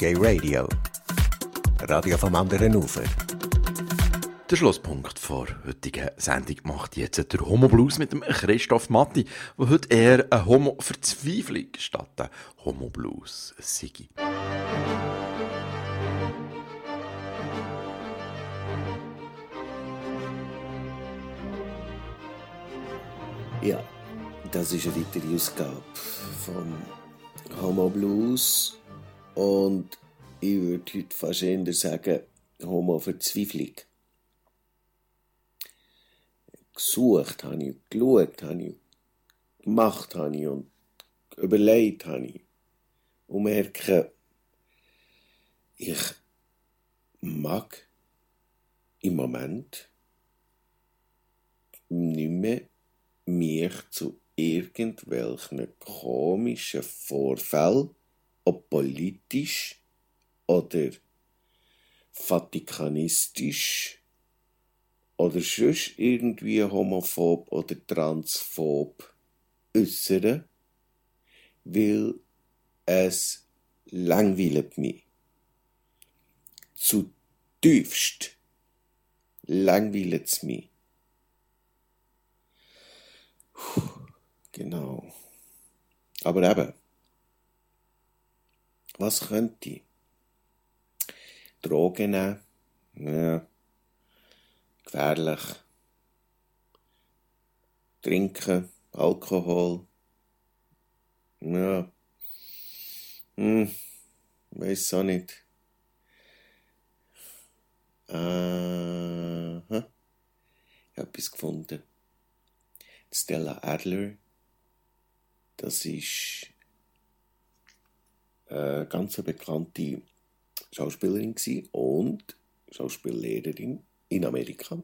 Gay Radio. Radio vom anderen Ufer. Der Schlusspunkt vor heutigen Sendung macht jetzt der Homo Blues mit dem Christoph Matti, wo heute eher eine Homo-Verzweiflung statt ein Homo Blues sei. Ja, das ist eine weitere Ausgabe vom Homo Blues und ich würde heute fast eher sagen Homo Verzweiflung. Gesucht habe ich, geschaut habe ich, gemacht habe ich und überlegt habe ich und merke, ich mag im Moment nicht mehr mich zu irgendwelchen komischen Vorfällen, ob politisch oder vatikanistisch oder sonst irgendwie homophob oder transphob äußern, weil es langweilt mich. Zu tiefst langweilt es mich. Genau. Aber eben, was könnte? Drogen nehmen? Ja. Gefährlich. Trinken, Alkohol. Ja. Hm, weiß auch nicht. Aha. Ich habe etwas gefunden. Stella Adler das ist eine ganz bekannte Schauspielerin und Schauspiellehrerin in Amerika.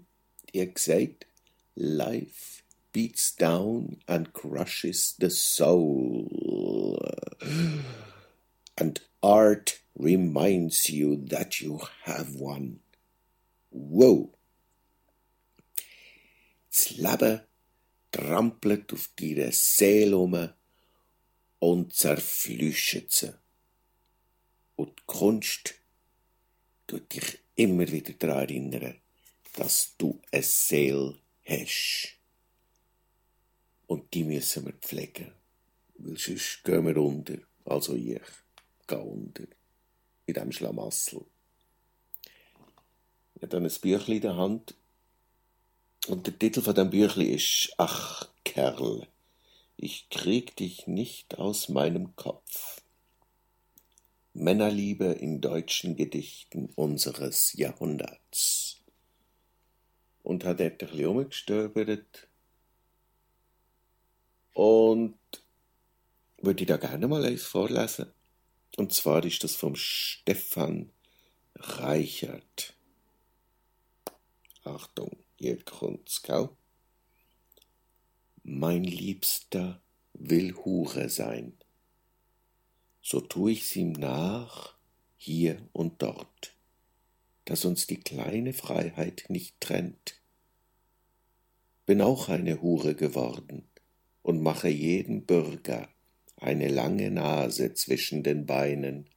Die hat gesagt, Life beats down and crushes the soul. And art reminds you that you have one. Wow! Das Leben trampelt auf deiner Seele um und zerflüscht sie. Und die Kunst tut dich immer wieder daran erinnern, dass du eine Seele hast. Und die müssen wir pflegen. Weil sonst gehen wir unter. Also ich gehe unter. In diesem Schlamassel. Ich habe dann ein Büchlein in der Hand. Und der Titel von dem Büchlein ist Ach, Kerl ich krieg dich nicht aus meinem Kopf. Männerliebe in deutschen Gedichten unseres Jahrhunderts. Und hat er ein umgestöbert und würde ich da gerne mal eins vorlesen. Und zwar ist das vom Stefan Reichert. Achtung, hier kommt's, gell? mein Liebster will Hure sein. So tu ich's ihm nach, hier und dort, dass uns die kleine Freiheit nicht trennt. Bin auch eine Hure geworden und mache jedem Bürger eine lange Nase zwischen den Beinen.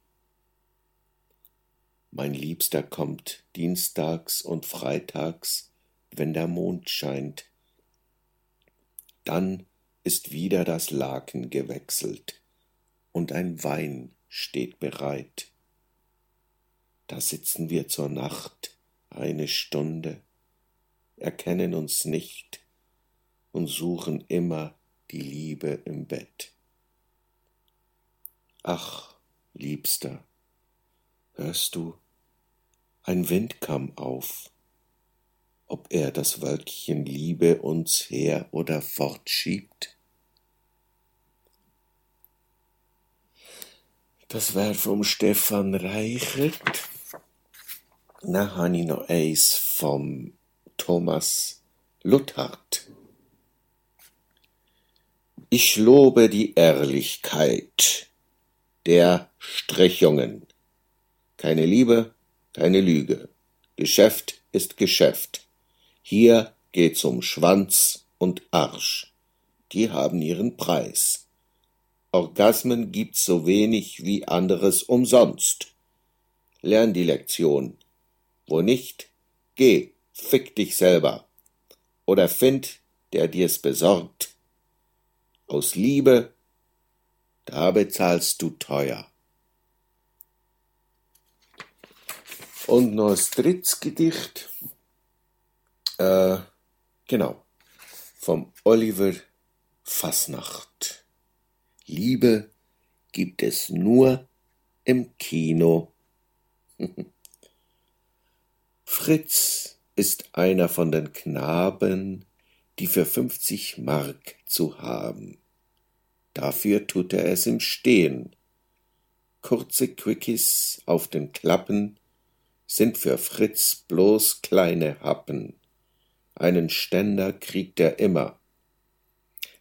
Mein Liebster kommt dienstags und freitags, wenn der Mond scheint, dann ist wieder das Laken gewechselt und ein Wein steht bereit. Da sitzen wir zur Nacht eine Stunde, erkennen uns nicht und suchen immer die Liebe im Bett. Ach, Liebster, hörst du, ein Wind kam auf, ob er das Wölkchen Liebe uns her oder fortschiebt? Das wär vom Stefan Reichert. Dann habe ich noch eins vom Thomas Luthard. Ich lobe die Ehrlichkeit der Strechungen. Keine Liebe, keine Lüge. Geschäft ist Geschäft. Hier geht's um Schwanz und Arsch. Die haben ihren Preis. Orgasmen gibt's so wenig wie anderes umsonst. lern die Lektion. Wo nicht, geh, fick dich selber. Oder find, der dir's besorgt. Aus Liebe, da bezahlst du teuer. Und noch das drittes Gedicht. Äh, genau. Vom Oliver Fasnacht. Liebe gibt es nur im Kino. Fritz ist einer von den Knaben, die für fünfzig Mark zu haben. Dafür tut er es im Stehen. Kurze Quickies auf den Klappen sind für Fritz bloß kleine Happen. Einen Ständer kriegt er immer.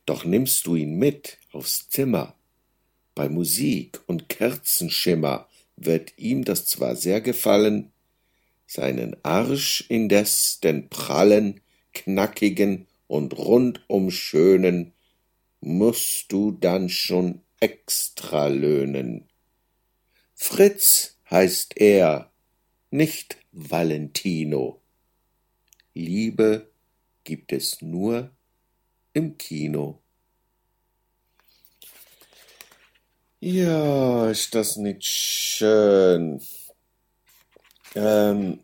Doch nimmst du ihn mit aufs Zimmer, bei Musik und Kerzenschimmer wird ihm das zwar sehr gefallen, seinen Arsch indes den prallen, knackigen und rundum schönen musst du dann schon extra löhnen. Fritz heißt er, nicht Valentino. Liebe gibt es nur im Kino. Ja, ist das nicht schön? Ähm,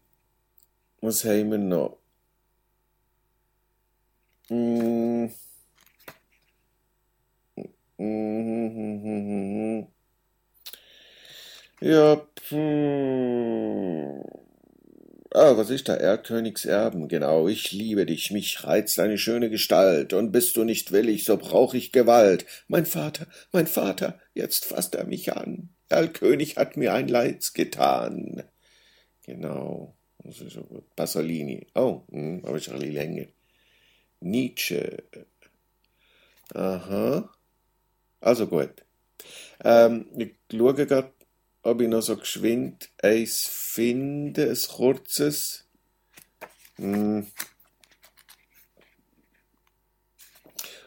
was haben wir noch? Hm. Ja, hm. Ah, was ist da? Erlkönigs Erben, genau. Ich liebe dich, mich reizt deine schöne Gestalt, und bist du nicht willig, so brauch ich Gewalt. Mein Vater, mein Vater, jetzt fasst er mich an. Erlkönig hat mir ein Leids getan. Genau. Pasolini. Oh, hm, ist ein bisschen länger. Nietzsche. Aha. Also gut. Ähm, ich schaue gerade, ob ich noch so geschwind eins finde, ein kurzes. Hm.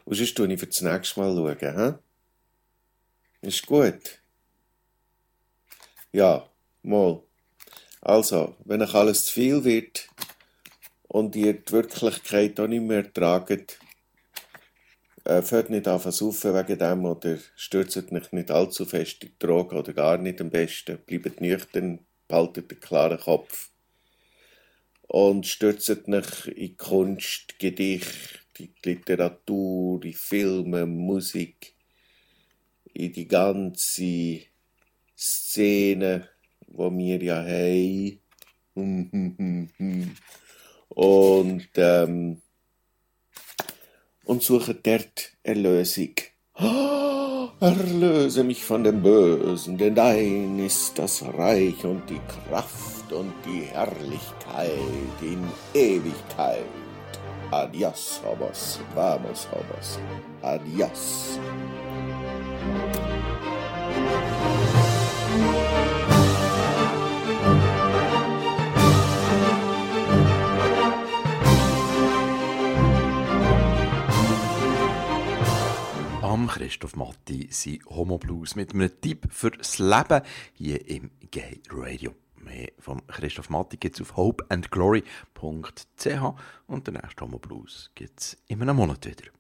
Und sonst tue ich für das nächste Mal schauen, hä? Ist gut. Ja, mal. Also, wenn euch alles zu viel wird und ihr die Wirklichkeit auch nicht mehr ertragt, äh, fährt nicht an saufen wegen dem oder stürzt nicht, nicht allzu fest in die Droge oder gar nicht am besten. Bleibt nüchtern, behaltet einen klaren Kopf und stürzt nicht in Kunst, Gedicht, in die Literatur, in Filme, Musik, in die ganze Szene, wo wir ja haben. Und, ähm, und suche dort Erlösung. Oh, erlöse mich von dem Bösen, denn dein ist das Reich und die Kraft und die Herrlichkeit in Ewigkeit. Adios, Hobos, vamos, Hobos, adios. Am Christoph Matti sein Homo Blues mit einem Tipp fürs Leben hier im Gay Radio. Mehr vom Christoph Matti gibt es auf hopeandglory.ch und der nächste Homo Blues gibt es in einem Monat wieder.